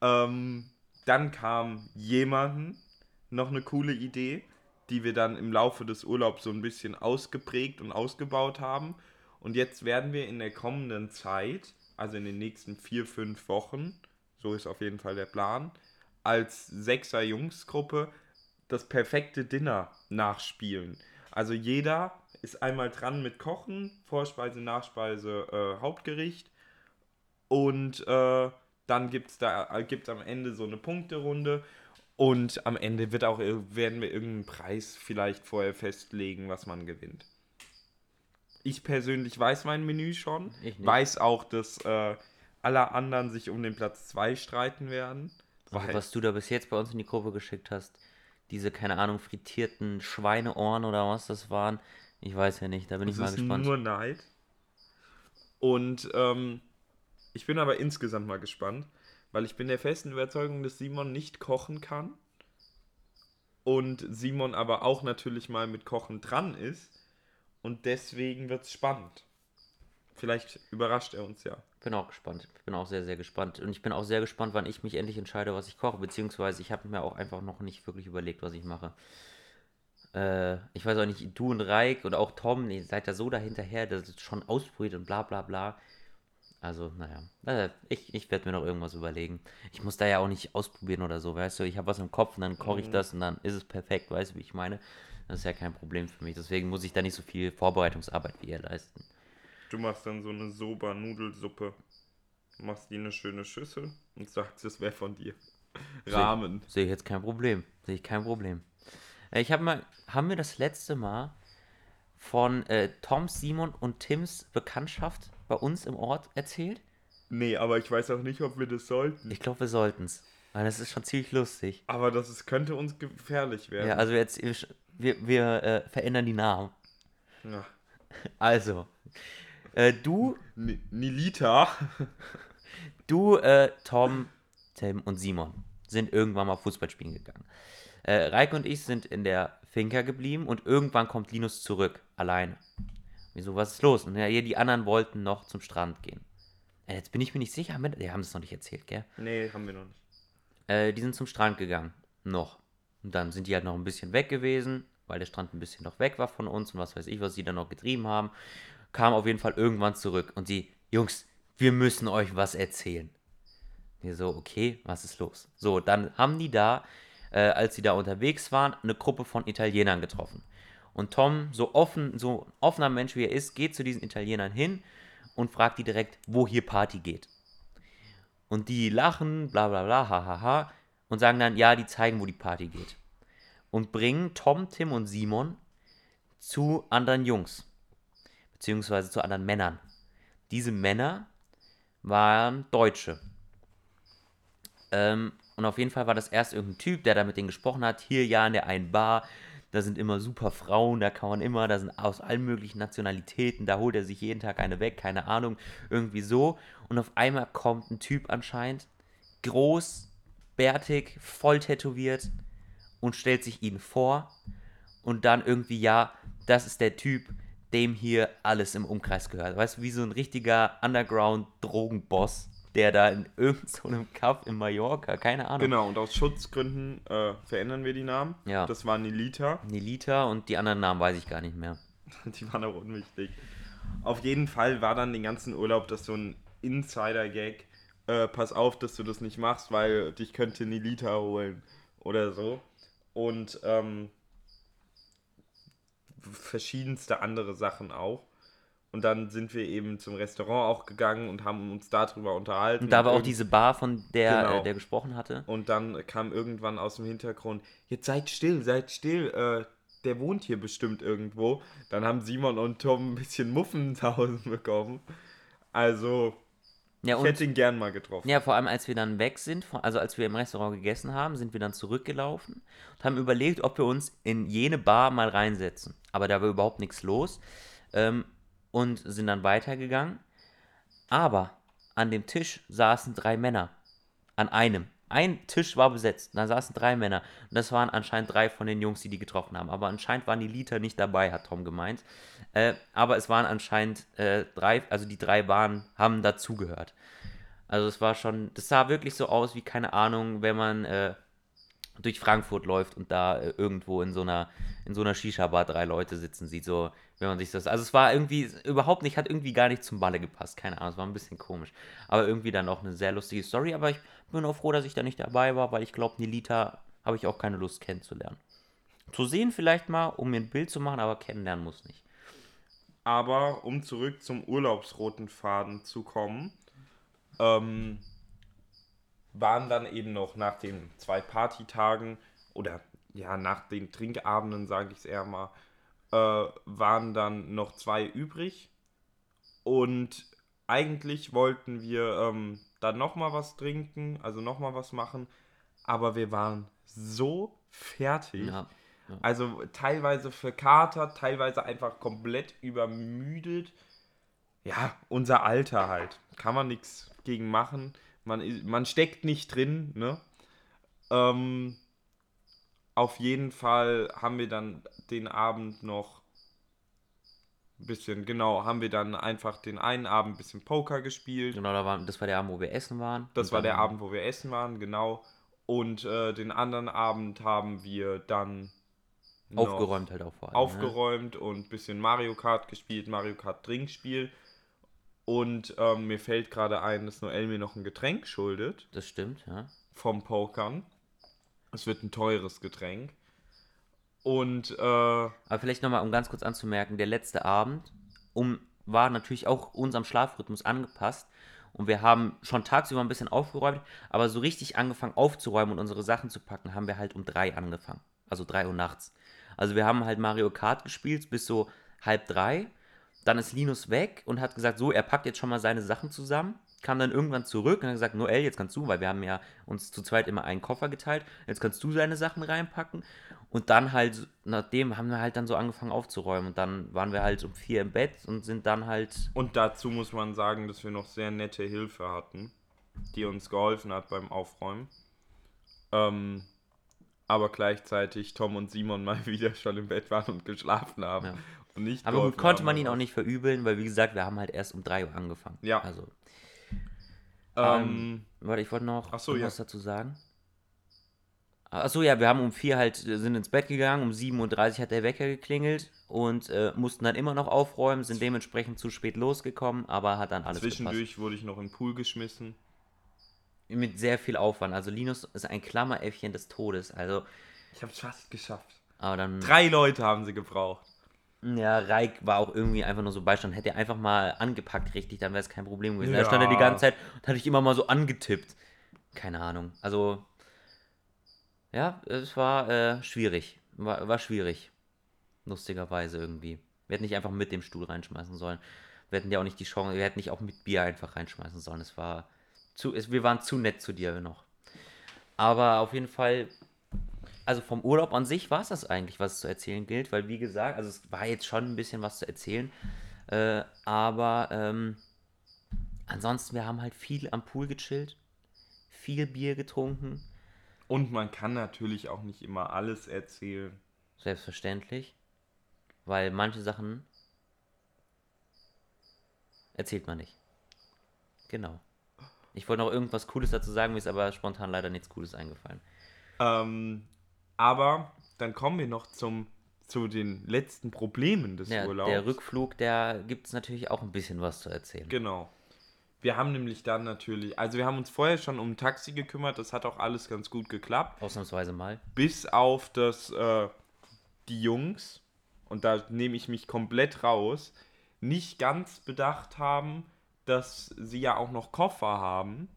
Ähm, dann kam jemanden noch eine coole Idee, die wir dann im Laufe des Urlaubs so ein bisschen ausgeprägt und ausgebaut haben. Und jetzt werden wir in der kommenden Zeit, also in den nächsten vier, fünf Wochen, so ist auf jeden Fall der Plan, als Sechser Jungsgruppe das perfekte Dinner nachspielen. Also jeder ist einmal dran mit Kochen, Vorspeise, Nachspeise, äh, Hauptgericht. Und äh, dann gibt es da äh, gibt's am Ende so eine Punkterunde. Und am Ende wird auch, ir- werden wir irgendeinen Preis vielleicht vorher festlegen, was man gewinnt. Ich persönlich weiß mein Menü schon. Ich nicht. Weiß auch, dass äh, alle anderen sich um den Platz 2 streiten werden. Also, was du da bis jetzt bei uns in die Gruppe geschickt hast, diese, keine Ahnung, frittierten Schweineohren oder was das waren, ich weiß ja nicht, da bin ich Es mal ist gespannt. nur Neid. Und ähm, ich bin aber insgesamt mal gespannt, weil ich bin der festen Überzeugung, dass Simon nicht kochen kann. Und Simon aber auch natürlich mal mit Kochen dran ist. Und deswegen wird es spannend. Vielleicht überrascht er uns ja. bin auch gespannt. Bin auch sehr, sehr gespannt. Und ich bin auch sehr gespannt, wann ich mich endlich entscheide, was ich koche. Beziehungsweise ich habe mir auch einfach noch nicht wirklich überlegt, was ich mache. Äh, ich weiß auch nicht, du und Reik und auch Tom, ihr seid da so dahinterher, dass es schon ausprobiert und bla bla bla. Also, naja, äh, ich, ich werde mir noch irgendwas überlegen. Ich muss da ja auch nicht ausprobieren oder so, weißt du? Ich habe was im Kopf und dann koche ich das und dann ist es perfekt, weißt du, wie ich meine? Das ist ja kein Problem für mich. Deswegen muss ich da nicht so viel Vorbereitungsarbeit wie ihr leisten. Du machst dann so eine Soba-Nudelsuppe. Machst die in eine schöne Schüssel und sagst, es wäre von dir. Rahmen. Sehe ich jetzt kein Problem. Sehe ich kein Problem. Äh, Ich habe mal, haben wir das letzte Mal von äh, Toms, Simon und Tims Bekanntschaft bei uns im Ort erzählt? Nee, aber ich weiß auch nicht, ob wir das sollten. Ich glaube, wir sollten es. Weil das ist schon ziemlich lustig. Aber das ist, könnte uns gefährlich werden. Ja, also jetzt, wir, wir äh, verändern die Namen. Ja. Also, äh, du, Ni- Nilita. du, äh, Tom, Tim und Simon sind irgendwann mal Fußball spielen gegangen. Äh, Reike und ich sind in der Finca geblieben und irgendwann kommt Linus zurück, alleine. Wieso, was ist los? Und ja, die anderen wollten noch zum Strand gehen. Äh, jetzt bin ich mir nicht sicher, haben wir, die haben es noch nicht erzählt, gell? Nee, haben wir noch nicht. Äh, die sind zum Strand gegangen. Noch. Und dann sind die halt noch ein bisschen weg gewesen, weil der Strand ein bisschen noch weg war von uns und was weiß ich, was sie dann noch getrieben haben. Kam auf jeden Fall irgendwann zurück und sie, Jungs, wir müssen euch was erzählen. Wir so, okay, was ist los? So, dann haben die da, äh, als sie da unterwegs waren, eine Gruppe von Italienern getroffen. Und Tom, so offen, so offener Mensch wie er ist, geht zu diesen Italienern hin und fragt die direkt, wo hier Party geht. Und die lachen, bla bla bla, hahaha, ha, ha, und sagen dann, ja, die zeigen, wo die Party geht. Und bringen Tom, Tim und Simon zu anderen Jungs. Beziehungsweise zu anderen Männern. Diese Männer waren Deutsche. Ähm, und auf jeden Fall war das erst irgendein Typ, der da mit denen gesprochen hat. Hier, ja, in der einen Bar. Da sind immer super Frauen, da kann man immer, da sind aus allen möglichen Nationalitäten, da holt er sich jeden Tag eine weg, keine Ahnung, irgendwie so. Und auf einmal kommt ein Typ anscheinend, groß, bärtig, voll tätowiert und stellt sich ihn vor und dann irgendwie, ja, das ist der Typ, dem hier alles im Umkreis gehört. Weißt du, wie so ein richtiger Underground-Drogenboss, der da in irgendeinem so Kaff in Mallorca, keine Ahnung. Genau, und aus Schutzgründen äh, verändern wir die Namen. Ja. Das war Nilita. Nelita und die anderen Namen weiß ich gar nicht mehr. Die waren auch unwichtig. Auf jeden Fall war dann den ganzen Urlaub das so ein Insider-Gag. Äh, pass auf, dass du das nicht machst, weil dich könnte Nilita holen oder so. Und ähm, verschiedenste andere Sachen auch. Und dann sind wir eben zum Restaurant auch gegangen und haben uns darüber unterhalten. Und da war auch diese Bar, von der Genau. äh, der gesprochen hatte. Und dann kam irgendwann aus dem Hintergrund, jetzt seid still, seid still, äh, der wohnt hier bestimmt irgendwo. Dann haben Simon und Tom ein bisschen Muffensausen bekommen. Also, Ja, ich hätte ihn gern mal getroffen. Ja, vor allem als wir dann weg sind, also als wir im Restaurant gegessen haben, sind wir dann zurückgelaufen und haben überlegt, ob wir uns in jene Bar mal reinsetzen. Aber da war überhaupt nichts los ähm, und sind dann weitergegangen. Aber an dem Tisch saßen drei Männer. An einem. Ein Tisch war besetzt. Da saßen drei Männer. Und das waren anscheinend drei von den Jungs, die die getroffen haben. Aber anscheinend waren die Liter nicht dabei, hat Tom gemeint. Äh, aber es waren anscheinend äh, drei, also die drei waren, haben dazugehört. Also es war schon, das sah wirklich so aus wie, keine Ahnung, wenn man äh, durch Frankfurt läuft und da äh, irgendwo in so einer, in so einer Shisha-Bar drei Leute sitzen sieht, so, wenn man sich das, also es war irgendwie überhaupt nicht, hat irgendwie gar nicht zum Balle gepasst, keine Ahnung, es war ein bisschen komisch. Aber irgendwie dann auch eine sehr lustige Story, aber ich bin auch froh, dass ich da nicht dabei war, weil ich glaube, Nilita habe ich auch keine Lust kennenzulernen. Zu sehen vielleicht mal, um mir ein Bild zu machen, aber kennenlernen muss nicht. Aber um zurück zum urlaubsroten Faden zu kommen, ähm, waren dann eben noch nach den zwei Partytagen oder ja, nach den Trinkabenden, sage ich es eher mal, äh, waren dann noch zwei übrig. Und eigentlich wollten wir ähm, dann nochmal was trinken, also nochmal was machen, aber wir waren so fertig. Ja. Also teilweise verkatert, teilweise einfach komplett übermüdet. Ja, unser Alter halt. Kann man nichts gegen machen. Man, man steckt nicht drin, ne? Ähm, auf jeden Fall haben wir dann den Abend noch ein bisschen, genau, haben wir dann einfach den einen Abend ein bisschen Poker gespielt. Genau, da war, das war der Abend, wo wir essen waren. Das war der Abend, wo wir essen waren, genau. Und äh, den anderen Abend haben wir dann Aufgeräumt halt auch vor allem. ne? aufgeräumt und ein bisschen Mario Kart gespielt, Mario Kart Trinkspiel. Und ähm, mir fällt gerade ein, dass Noel mir noch ein Getränk schuldet Das stimmt, ja. vom Pokern. Es wird ein teures Getränk. Und äh, Aber vielleicht nochmal, um ganz kurz anzumerken, der letzte Abend um, war natürlich auch unserem Schlafrhythmus angepasst. Und wir haben schon tagsüber ein bisschen aufgeräumt, aber so richtig angefangen aufzuräumen und unsere Sachen zu packen, haben wir halt um drei angefangen. Also drei Uhr nachts. Also wir haben halt Mario Kart gespielt bis so halb drei. Dann ist Linus weg und hat gesagt, so, er packt jetzt schon mal seine Sachen zusammen. Kam dann irgendwann zurück und hat gesagt, Noel, jetzt kannst du, weil wir haben ja uns zu zweit immer einen Koffer geteilt, jetzt kannst du seine Sachen reinpacken. Und dann halt, nachdem haben wir halt dann so angefangen aufzuräumen. Und dann waren wir halt um vier im Bett und sind dann halt, Und dazu muss man sagen, dass wir noch sehr nette Hilfe hatten, die uns geholfen hat beim Aufräumen. Ähm, aber gleichzeitig Tom und Simon mal wieder schon im Bett waren und geschlafen haben. Ja. Und nicht aber gut, konnte man ihn auch nicht verübeln, weil wie gesagt, wir haben halt erst um drei Uhr angefangen. Ja. Also, Ähm, warte, ich wollte noch was ja. dazu sagen. Achso, ja, wir haben um vier halt, äh, sind ins Bett gegangen, um 7.30 Uhr hat der Wecker geklingelt und äh, mussten dann immer noch aufräumen, sind dementsprechend zu spät losgekommen, aber hat dann alles zwischendurch wurde ich noch im Pool geschmissen. gepasst. Mit sehr viel Aufwand. Also Linus ist ein Klammeräffchen des Todes. Also, Ich habe es fast geschafft. aber dann. Drei Leute haben sie gebraucht. Ja, Reik war auch irgendwie einfach nur so Beistand. Hätte er einfach mal angepackt richtig, dann wäre es kein Problem gewesen. Da Ja. stand er die ganze Zeit und hatte ich immer mal so angetippt. Keine Ahnung. Also, ja, es war äh, schwierig. War, war schwierig. Lustigerweise irgendwie. Wir hätten nicht einfach mit dem Stuhl reinschmeißen sollen. Wir hätten ja auch nicht die Chance, wir hätten nicht auch mit Bier einfach reinschmeißen sollen. Es war zu, es, wir waren zu nett zu dir noch. Aber auf jeden Fall also vom Urlaub an sich war es das eigentlich, was es zu erzählen gilt, weil wie gesagt, also es war jetzt schon ein bisschen was zu erzählen, äh, aber ähm, ansonsten, wir haben halt viel am Pool gechillt, viel Bier getrunken, Und man kann natürlich auch nicht immer alles erzählen. Selbstverständlich. Weil manche Sachen erzählt man nicht. Genau. Ich wollte noch irgendwas Cooles dazu sagen, mir ist aber spontan leider nichts Cooles eingefallen. Ähm, aber dann kommen wir noch zum, zu den letzten Problemen des Ja, Urlaubs. der Rückflug, da gibt es natürlich auch ein bisschen was zu erzählen. Genau. Wir haben nämlich dann natürlich, also wir haben uns vorher schon um ein Taxi gekümmert, das hat auch alles ganz gut geklappt. Ausnahmsweise mal. bis auf das äh, die Jungs. Und da nehme ich mich komplett raus. Nicht ganz bedacht haben dass sie ja auch noch Koffer haben.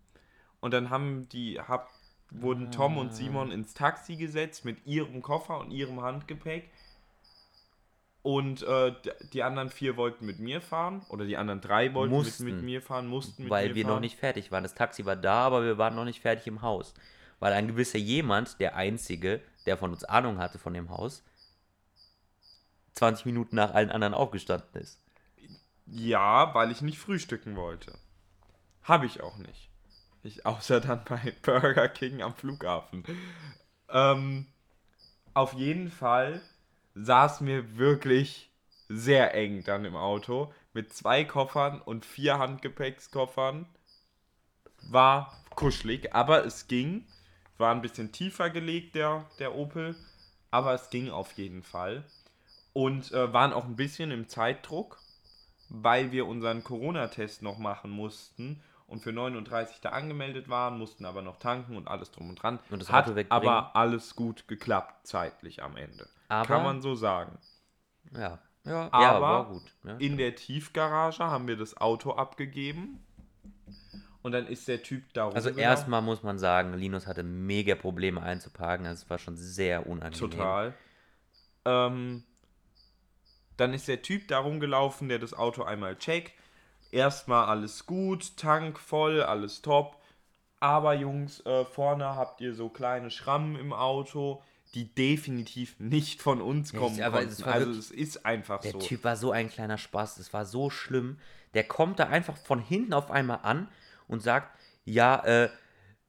Und dann haben die hab, wurden Tom und Simon ins Taxi gesetzt mit ihrem Koffer und ihrem Handgepäck und äh, die anderen vier wollten mit mir fahren oder die anderen drei wollten mit, Mussten. mit mir fahren mussten mit weil mir wir fahren. noch nicht fertig waren. Das Taxi war da, aber wir waren noch nicht fertig im Haus. Weil ein gewisser jemand, der Einzige, der von uns Ahnung hatte von dem Haus, 20 Minuten nach allen anderen aufgestanden ist. Ja, weil ich nicht frühstücken wollte. Habe ich auch nicht. Ich, außer dann bei Burger King am Flughafen. Ähm, auf jeden Fall saß mir wirklich sehr eng dann im Auto mit zwei Koffern und vier Handgepäckskoffern. War kuschelig, aber es ging. War ein bisschen tiefer gelegt, der, der Opel, aber es ging auf jeden Fall. Und äh, waren auch ein bisschen im Zeitdruck weil wir unseren Corona-Test noch machen mussten und für 39 da angemeldet waren, mussten aber noch tanken und alles drum und dran. Und das Hat Auto wegbringen. aber alles gut geklappt zeitlich am Ende. Aber- Kann man so sagen. Ja, ja, ja Aber war gut. Ne? In der Tiefgarage haben wir das Auto abgegeben und dann ist der Typ da Also erstmal muss man sagen, Linus hatte mega Probleme einzuparken. Also es war schon sehr unangenehm. Total. Ähm, dann ist der Typ da rumgelaufen, der das Auto einmal checkt. Erstmal alles gut, Tank voll, alles top. Aber Jungs, äh, vorne habt ihr so kleine Schrammen im Auto, die definitiv nicht von uns kommen ich- aber es Also es ist einfach Der so. Typ war so ein kleiner Spaß, es war so schlimm. Der kommt da einfach von hinten auf einmal an und sagt, ja, äh,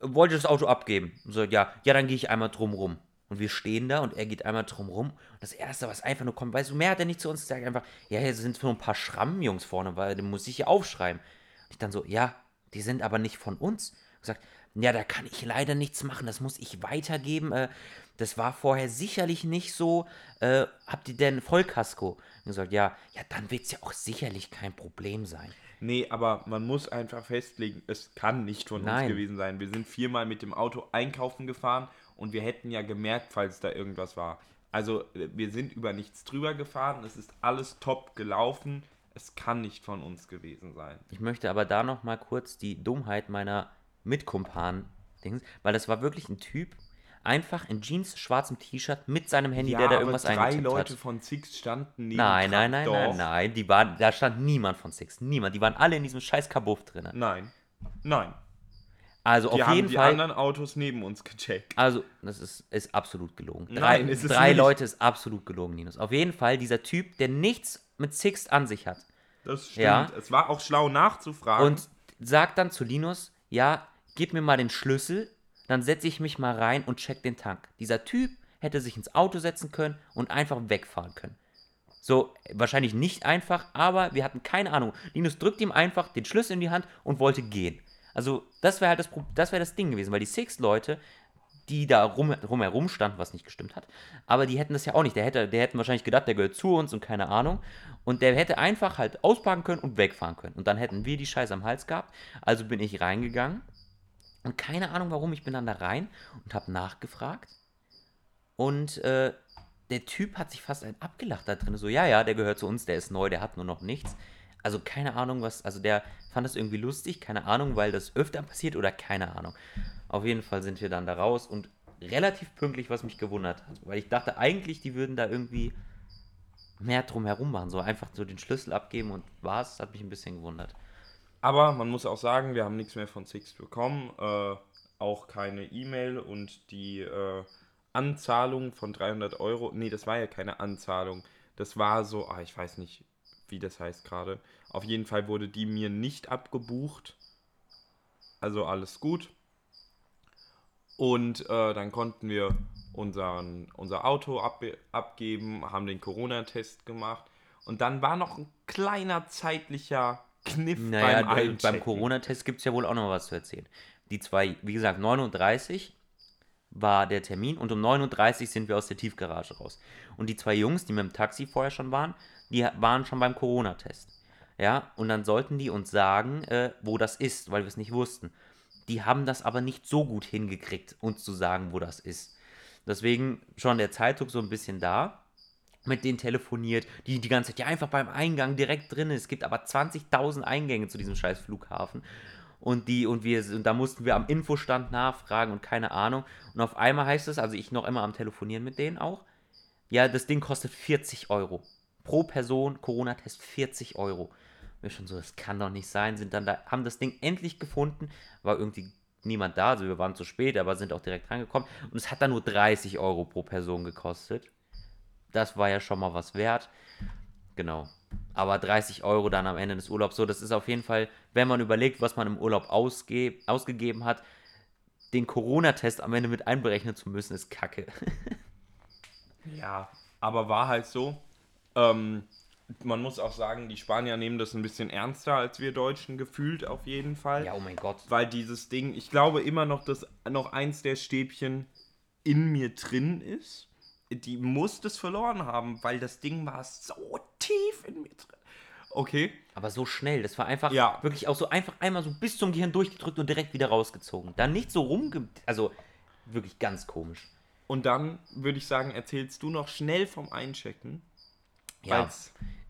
wollt ihr das Auto abgeben? Und so, ja, ja, dann gehe ich einmal drum rum. Und wir stehen da und er geht einmal drum rum. Und das Erste, was einfach nur kommt, weißt du, mehr hat er nicht zu uns gesagt, einfach, ja, hier sind nur ein paar Schrammen, Jungs, vorne, weil den muss ich hier aufschreiben. Und ich dann so, ja, die sind aber nicht von uns. Und gesagt, ja, da kann ich leider nichts machen, das muss ich weitergeben. Äh, das war vorher sicherlich nicht so. Äh, habt ihr denn Vollkasko? Und gesagt, ja, ja, dann wird es ja auch sicherlich kein Problem sein. Nee, aber man muss einfach festlegen, es kann nicht von Nein. uns gewesen sein. Wir sind viermal mit dem Auto einkaufen gefahren und wir hätten ja gemerkt, falls da irgendwas war. Also äh, wir sind über nichts drüber gefahren, es ist alles top gelaufen. Es kann nicht von uns gewesen sein. Ich möchte aber da noch mal kurz die Dummheit meiner Mitkumpan Dings, weil das war wirklich ein Typ, einfach in Jeans, schwarzem T-Shirt mit seinem Handy, der da irgendwas drei eingetippt Leute hat. von Six standen neben Nein, nein, nein, nein, nein, die waren, da stand niemand von Six, niemand, die waren alle in diesem scheiß Kabuff drin. Nein, nein. Also Die auf haben jeden die Fall, anderen Autos neben uns gecheckt. also das ist, ist absolut gelogen. Drei, Nein, ist es drei nicht. Leute ist absolut gelogen, Linus. Auf jeden Fall dieser Typ, der nichts mit Six an sich hat. Das stimmt. Ja. Es war auch schlau nachzufragen. Und sagt dann zu Linus, ja, gib mir mal den Schlüssel, dann setze ich mich mal rein und check den Tank. Dieser Typ hätte sich ins Auto setzen können und einfach wegfahren können. So, wahrscheinlich nicht einfach, aber wir hatten keine Ahnung. Linus drückt ihm einfach den Schlüssel in die Hand und wollte gehen. Also, das wäre halt das, das, wär das Ding gewesen, weil die Six-Leute, die da rum, rumherum standen, was nicht gestimmt hat, aber die hätten das ja auch nicht. Der hätte, der hätten wahrscheinlich gedacht, der gehört zu uns und keine Ahnung. Und der hätte einfach halt auspacken können und wegfahren können. Und dann hätten wir die Scheiße am Hals gehabt. Also bin ich reingegangen. Und keine Ahnung warum, ich bin dann da rein und habe nachgefragt. Und äh, der Typ hat sich fast einen abgelacht da drin. So, ja, ja, der gehört zu uns, der ist neu, der hat nur noch nichts. Also keine Ahnung, was, also der fand das irgendwie lustig, keine Ahnung, weil das öfter passiert oder keine Ahnung. Auf jeden Fall sind wir dann da raus und relativ pünktlich, was mich gewundert hat. Weil ich dachte eigentlich, die würden da irgendwie mehr drum herum machen. So einfach so den Schlüssel abgeben und war's. Hat mich ein bisschen gewundert. Aber man muss auch sagen, wir haben nichts mehr von Six bekommen. Äh, auch keine E-Mail und die äh, Anzahlung von 300 Euro. Nee, das war ja keine Anzahlung. Das war so, ah, ich weiß nicht, wie das heißt gerade. Auf jeden Fall wurde die mir nicht abgebucht. Also alles gut. Und äh, dann konnten wir unseren, unser Auto ab, abgeben, haben den Corona-Test gemacht. Und dann war noch ein kleiner zeitlicher Kniff Naja, beim beim, Einchecken. beim Corona-Test gibt es ja wohl auch noch was zu erzählen. Die zwei, wie gesagt, 39 war der Termin und um 39 sind wir aus der Tiefgarage raus. Und die zwei Jungs, die mit dem Taxi vorher schon waren, die waren schon beim Corona-Test. Ja, und dann sollten die uns sagen, äh, wo das ist, weil wir es nicht wussten. Die haben das aber nicht so gut hingekriegt, uns zu sagen, wo das ist. Deswegen schon der Zeitdruck so ein bisschen da mit denen telefoniert, die die ganze Zeit ja einfach beim Eingang direkt drin ist. Es gibt aber 20.000 Eingänge zu diesem scheiß Flughafen. Und die, und wir, und da mussten wir am Infostand nachfragen und keine Ahnung. Und auf einmal heißt es, also ich noch immer am Telefonieren mit denen auch, ja, das Ding kostet 40 Euro. Pro Person, Corona-Test 40 Euro. Wir schon so, das kann doch nicht sein, sind dann da, haben das Ding endlich gefunden, war irgendwie niemand da, also wir waren zu spät, aber sind auch direkt rangekommen. Und es hat dann nur 30 Euro pro Person gekostet. Das war ja schon mal was wert. Genau. Aber 30 Euro dann am Ende des Urlaubs. So, das ist auf jeden Fall, wenn man überlegt, was man im Urlaub ausge ausgegeben hat, den Corona-Test am Ende mit einberechnen zu müssen, ist kacke. Ja, aber war halt so. Ähm, man muss auch sagen, die Spanier nehmen das ein bisschen ernster als wir Deutschen gefühlt auf jeden Fall. ja, oh mein Gott. Weil dieses Ding, ich glaube immer noch, dass noch eins der Stäbchen in mir drin ist. Die muss das verloren haben, weil das Ding war so tief in mir drin. Okay. Aber so schnell, das war einfach Ja. wirklich auch so einfach einmal so bis zum Gehirn durchgedrückt und direkt wieder rausgezogen. Dann nicht so rumge... Also wirklich ganz komisch. Und dann würde ich sagen, erzählst du noch schnell vom Einchecken, Ja.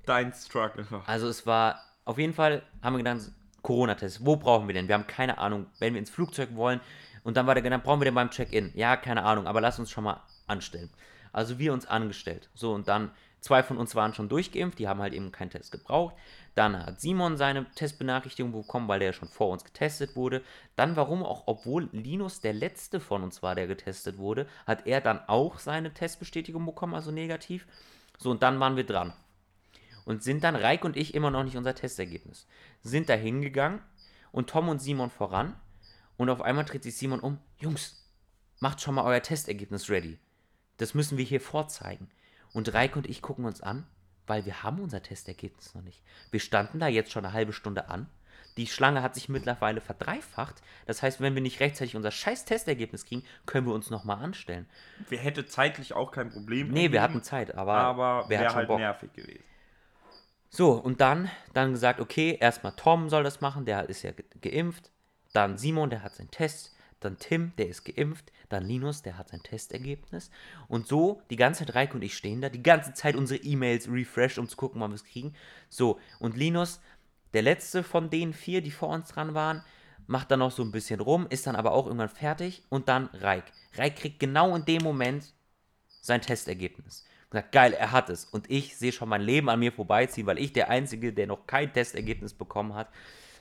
dein Struggle war. Also es war, auf jeden Fall haben wir gedacht, Corona-Test, wo brauchen wir denn? Wir haben keine Ahnung, wenn wir ins Flugzeug wollen. Und dann war der Gedanke, brauchen wir den beim Check-in? Ja, keine Ahnung, aber lass uns schon mal anstellen. Also wir uns angestellt. So, und dann, zwei von uns waren schon durchgeimpft, die haben halt eben keinen Test gebraucht. Dann hat Simon seine Testbenachrichtigung bekommen, weil der ja schon vor uns getestet wurde. Dann, warum auch, obwohl Linus der letzte von uns war, der getestet wurde, hat er dann auch seine Testbestätigung bekommen, also negativ. So, und dann waren wir dran und sind dann, Reik und ich, immer noch nicht unser Testergebnis. Sind da hingegangen und Tom und Simon voran und auf einmal dreht sich Simon um, Jungs, macht schon mal euer Testergebnis ready. Das müssen wir hier vorzeigen. Und Reik und ich gucken uns an, weil wir haben unser Testergebnis noch nicht. Wir standen da jetzt schon eine halbe Stunde an. Die Schlange hat sich mittlerweile verdreifacht. Das heißt, wenn wir nicht rechtzeitig unser scheiß Testergebnis kriegen, können wir uns nochmal anstellen. Wir hätte zeitlich auch kein Problem. Nee, wir hatten Zeit, aber, aber wer wäre halt Bock? nervig gewesen. So, und dann, dann gesagt, okay, erstmal Tom soll das machen, der ist ja ge geimpft. Dann Simon, der hat seinen Test. Dann Tim, der ist geimpft. Dann Linus, der hat sein Testergebnis. Und so, die ganze Zeit Reike und ich stehen da, die ganze Zeit unsere E-Mails refreshed, um zu gucken, wann wir es kriegen. So, und Linus, der letzte von den vier, die vor uns dran waren, macht dann noch so ein bisschen rum, ist dann aber auch irgendwann fertig. Und dann Reik. Reik kriegt genau in dem Moment sein Testergebnis. Und sagt, geil, er hat es. Und ich sehe schon mein Leben an mir vorbeiziehen, weil ich der Einzige, der noch kein Testergebnis bekommen hat.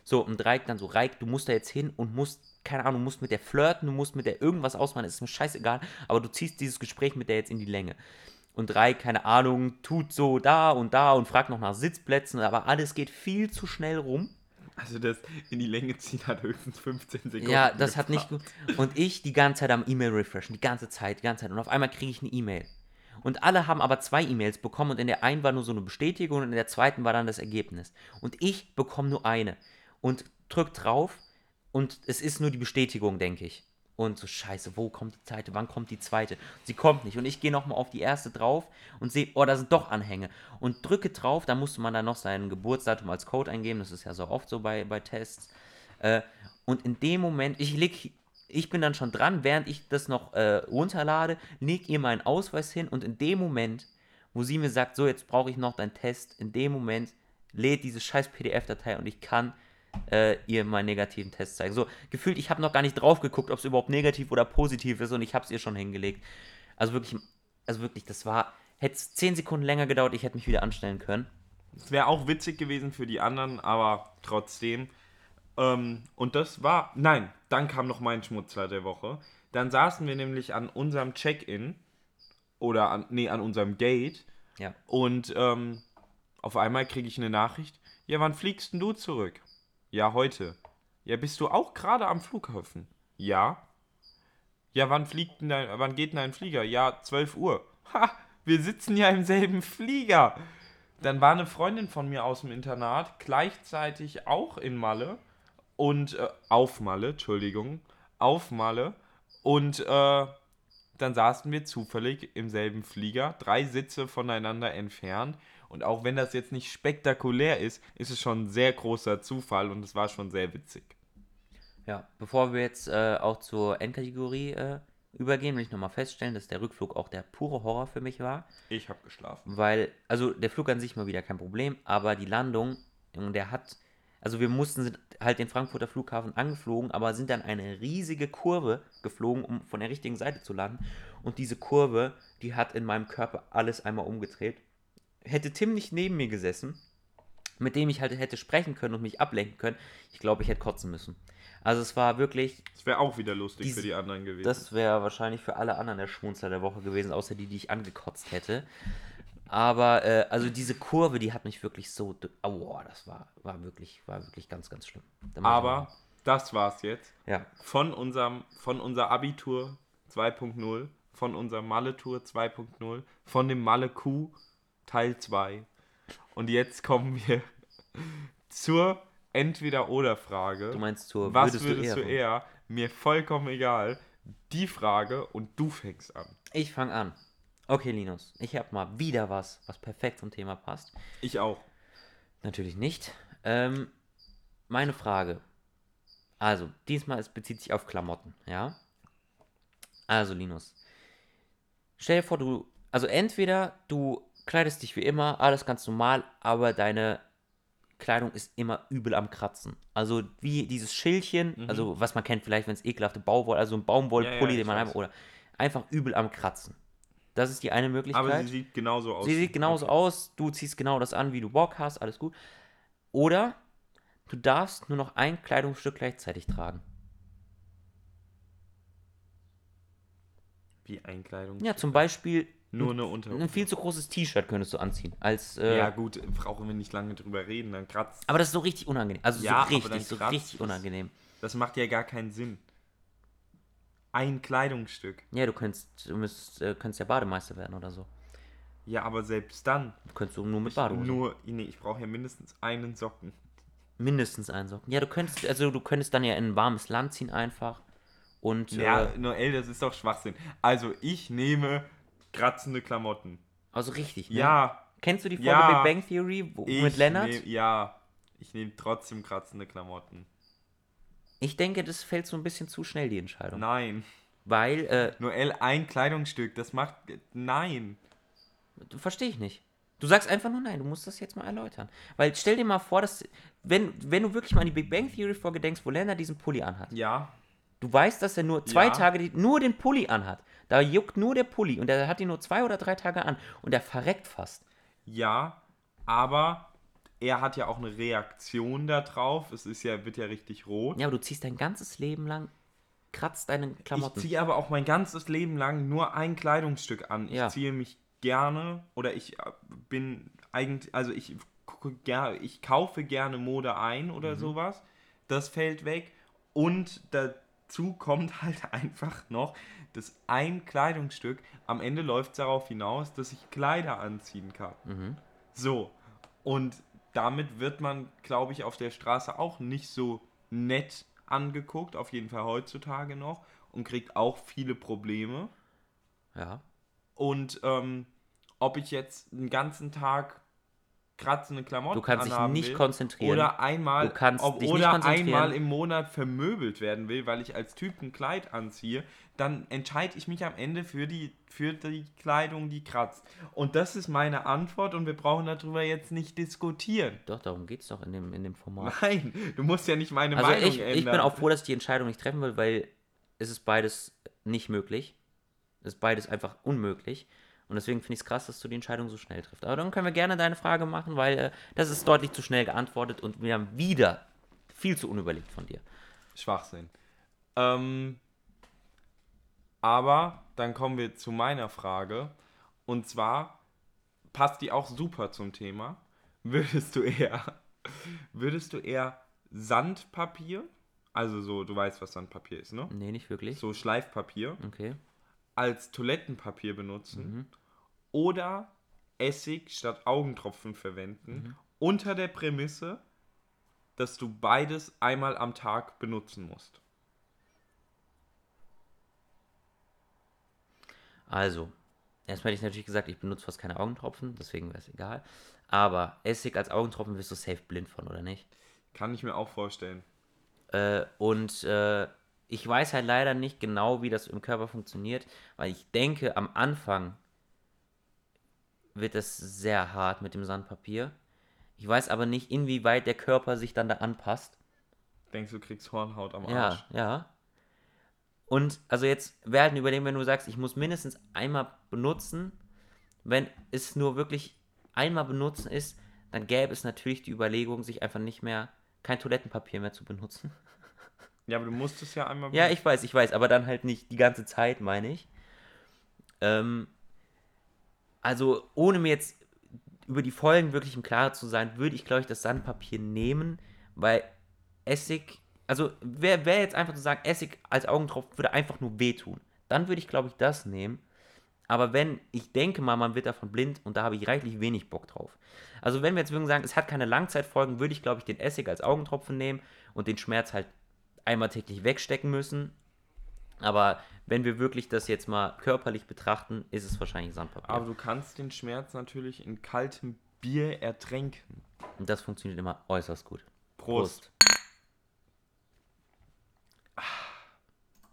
So, und Reik dann so, Reik, du musst da jetzt hin und musst, keine Ahnung, du musst mit der flirten, du musst mit der irgendwas ausmachen, ist mir scheißegal, aber du ziehst dieses Gespräch mit der jetzt in die Länge. Und Reik, keine Ahnung, tut so da und da und fragt noch nach Sitzplätzen, aber alles geht viel zu schnell rum. Also das in die Länge ziehen hat höchstens 15 Sekunden. Ja, das hat nicht gut. Und ich die ganze Zeit am E-Mail refreshen, die ganze Zeit, die ganze Zeit. Und auf einmal kriege ich eine E-Mail. Und alle haben aber zwei E-Mails bekommen und in der einen war nur so eine Bestätigung und in der zweiten war dann das Ergebnis. Und ich bekomme nur eine. Und drück drauf und es ist nur die Bestätigung, denke ich. Und so, scheiße, wo kommt die zweite? Wann kommt die zweite? Sie kommt nicht. Und ich gehe nochmal auf die erste drauf und sehe, oh, da sind doch Anhänge. Und drücke drauf, da musste man dann noch sein Geburtsdatum als Code eingeben. Das ist ja so oft so bei, bei Tests. Äh, und in dem Moment, ich leg, ich bin dann schon dran, während ich das noch äh, runterlade, leg ihr meinen Ausweis hin und in dem Moment, wo sie mir sagt, so, jetzt brauche ich noch deinen Test, in dem Moment lädt diese scheiß PDF-Datei und ich kann äh, ihr meinen negativen Test zeigen. So, gefühlt, ich habe noch gar nicht drauf geguckt, ob es überhaupt negativ oder positiv ist und ich habe es ihr schon hingelegt. Also wirklich, also wirklich, das war, hätte es 10 Sekunden länger gedauert, ich hätte mich wieder anstellen können. Es wäre auch witzig gewesen für die anderen, aber trotzdem. Ähm, und das war. Nein, dann kam noch mein Schmutzler der Woche. Dann saßen wir nämlich an unserem Check-in oder an, nee, an unserem Gate Ja. und ähm, auf einmal kriege ich eine Nachricht. Ja, wann fliegst denn du zurück? Ja, heute. Ja, bist du auch gerade am Flughafen? Ja. Ja, wann fliegt denn dein, wann geht denn ein Flieger? Ja, 12 Uhr. Ha, wir sitzen ja im selben Flieger. Dann war eine Freundin von mir aus dem Internat gleichzeitig auch in Malle und äh, auf Malle, Entschuldigung, auf Malle und äh, dann saßen wir zufällig im selben Flieger, drei Sitze voneinander entfernt und auch wenn das jetzt nicht spektakulär ist, ist es schon ein sehr großer Zufall und es war schon sehr witzig. Ja, bevor wir jetzt äh, auch zur Endkategorie äh, übergehen, will ich nochmal feststellen, dass der Rückflug auch der pure Horror für mich war. Ich habe geschlafen. Weil, also der Flug an sich mal wieder kein Problem, aber die Landung, der hat, also wir mussten sind halt den Frankfurter Flughafen angeflogen, aber sind dann eine riesige Kurve geflogen, um von der richtigen Seite zu landen. Und diese Kurve, die hat in meinem Körper alles einmal umgedreht. Hätte Tim nicht neben mir gesessen, mit dem ich halt hätte sprechen können und mich ablenken können, ich glaube, ich hätte kotzen müssen. Also es war wirklich. Das wäre auch wieder lustig Dies- für die anderen gewesen. Das wäre wahrscheinlich für alle anderen der Schmunzler der Woche gewesen, außer die, die ich angekotzt hätte. Aber äh, also diese Kurve, die hat mich wirklich so. Aua, das war, war wirklich, war wirklich ganz, ganz schlimm. Aber das war's jetzt. ja, Von unserem, von unser Abitur 2.0, von unserer Malle-Tour 2.0, von dem Malle-Q Teil 2. Und jetzt kommen wir zur Entweder-Oder-Frage. du meinst zur Was würdest, würdest, du du, eher? eher? Mir vollkommen egal. Die Frage und du fängst an. Ich fange an. Okay, Linus, ich habe mal wieder was, was perfekt zum Thema passt. Ich auch. Natürlich nicht. Ähm, meine Frage. Also, diesmal es bezieht sich auf Klamotten, ja? Also, Linus. Stell dir vor, du. Also, entweder du kleidest dich wie immer, alles ganz normal, aber deine Kleidung ist immer übel am Kratzen. Also, wie dieses Schildchen, also, was man kennt, vielleicht, wenn es ekelhafte Bauwoll, also ein Baumwollpulli, Ja, ja, den man einfach. Oder einfach übel am Kratzen. Das ist die eine Möglichkeit. Aber sie sieht genauso aus. Sie sieht genauso aus, du ziehst genau das an, wie du Bock hast, alles gut. Oder du darfst nur noch ein Kleidungsstück gleichzeitig tragen. Wie Einkleidung. Ja, zum Beispiel Nur eine Unterhose. ein viel zu großes T-Shirt könntest du anziehen. Als, äh, Ja, gut, brauchen wir nicht lange drüber reden, dann kratzt. aber das ist so richtig unangenehm. Also Ja, so richtig, so richtig unangenehm. Das macht ja gar keinen Sinn. Ein Kleidungsstück. Ja, du könntest, du müsst, äh, könntest ja Bademeister werden oder so. Ja, aber selbst dann. Du könntest du nur mit Badehose. Nur, nee, ich brauche ja mindestens einen Socken. Mindestens einen Socken. Ja, du könntest, also du könntest dann ja in ein warmes Land ziehen einfach. Und Ja, äh, Noel, das ist doch Schwachsinn. Also, ich nehme kratzende Klamotten. also richtig. Ne? Ja, Kennst du die Folge Ja. Big Bang Theory wo, mit Leonard? Nehm, ja, ich nehme trotzdem kratzende Klamotten. Ich denke, das fällt so ein bisschen zu schnell, die Entscheidung. Nein. Weil, äh, Noel, ein Kleidungsstück, das macht. Nein. verstehe ich nicht. Du sagst einfach nur nein, du musst das jetzt mal erläutern. Weil stell dir mal vor, dass, wenn, wenn du wirklich mal an die Big Bang Theory Folge denkst, wo Leonard diesen Pulli anhat. Ja, Du weißt, dass er nur zwei Ja. Tage die, nur den Pulli anhat. Da juckt nur der Pulli und er hat ihn nur zwei oder drei Tage an und er verreckt fast. ja, aber er hat ja auch eine Reaktion darauf. Es ist ja, wird ja richtig rot. Ja, aber du ziehst dein ganzes Leben lang, kratzt deine Ich Klamotten. ziehe aber auch mein ganzes Leben lang nur ein Kleidungsstück an. Ich Ja. ziehe mich gerne oder ich äh, bin eigentlich, also ich gucke gerne, ich kaufe gerne Mode ein Mhm. oder sowas. Das fällt weg. Und dazu kommt halt einfach noch, dass ein Kleidungsstück, am Ende läuft es darauf hinaus, dass ich Kleider anziehen kann. Mhm. So. Und damit wird man, glaube ich, auf der Straße auch nicht so nett angeguckt, auf jeden Fall heutzutage noch, und kriegt auch viele Probleme. Ja. Und ähm, ob ich jetzt einen ganzen Tag kratzende Klamotten Du kannst dich nicht will, konzentrieren. oder einmal Du kannst ob, dich nicht oder konzentrieren. einmal im Monat vermöbelt werden will, weil ich als Typ ein Kleid anziehe, dann entscheide ich mich am Ende für die für die Kleidung, die kratzt. Und das ist meine Antwort und wir brauchen darüber jetzt nicht diskutieren. Doch, darum geht es doch in dem, in dem Format. Nein, du musst ja nicht meine Also Meinung ich, ändern. ich bin auch froh, dass ich die Entscheidung nicht treffen will, weil es ist beides nicht möglich. Es ist beides einfach unmöglich. Und deswegen finde ich es krass, dass du die Entscheidung so schnell triffst. Aber dann können wir gerne deine Frage machen, weil äh, das ist deutlich zu schnell geantwortet und wir haben wieder viel zu unüberlegt von dir. Schwachsinn. Ähm, aber dann kommen wir zu meiner Frage. Und zwar passt die auch super zum Thema. Würdest du eher, würdest du eher Sandpapier Also so, du weißt, was Sandpapier ist, ne? Nee, nicht wirklich. So Schleifpapier Okay. als Toilettenpapier benutzen Mhm. Oder Essig statt Augentropfen verwenden, Mhm. unter der Prämisse, dass du beides einmal am Tag benutzen musst. Also, erstmal hätte ich natürlich gesagt, ich benutze fast keine Augentropfen, deswegen wäre es egal. Aber Essig als Augentropfen wirst du safe blind von, oder nicht? Kann ich mir auch vorstellen. Äh, und äh, ich weiß halt leider nicht genau, wie das im Körper funktioniert, weil ich denke, am Anfang wird es sehr hart mit dem Sandpapier. Ich weiß aber nicht, inwieweit der Körper sich dann da anpasst. Denkst du, kriegst Hornhaut am Ja, Arsch? ja. Und also jetzt wäre halt ein Überlegen, wenn du sagst, ich muss mindestens einmal benutzen, wenn es nur wirklich einmal benutzen ist, dann gäbe es natürlich die Überlegung, sich einfach nicht mehr, kein Toilettenpapier mehr zu benutzen. Ja, aber du musst es ja einmal Ja, ich weiß, ich weiß, aber dann halt nicht die ganze Zeit, meine ich. Ähm, also, ohne mir jetzt über die Folgen wirklich im Klaren zu sein, würde ich, glaube ich, das Sandpapier nehmen, weil Essig, also wäre wär jetzt einfach zu sagen, Essig als Augentropfen würde einfach nur wehtun. Dann würde ich, glaube ich, das nehmen. Aber wenn, ich denke mal, man wird davon blind und da habe ich reichlich wenig Bock drauf. Also wenn wir jetzt wirklich sagen, es hat keine Langzeitfolgen, würde ich, glaube ich, den Essig als Augentropfen nehmen und den Schmerz halt einmal täglich wegstecken müssen. Aber wenn wir wirklich das jetzt mal körperlich betrachten, ist es wahrscheinlich Sandpapier. Aber du kannst den Schmerz natürlich in kaltem Bier ertränken. Und das funktioniert immer äußerst gut. Prost. Prost.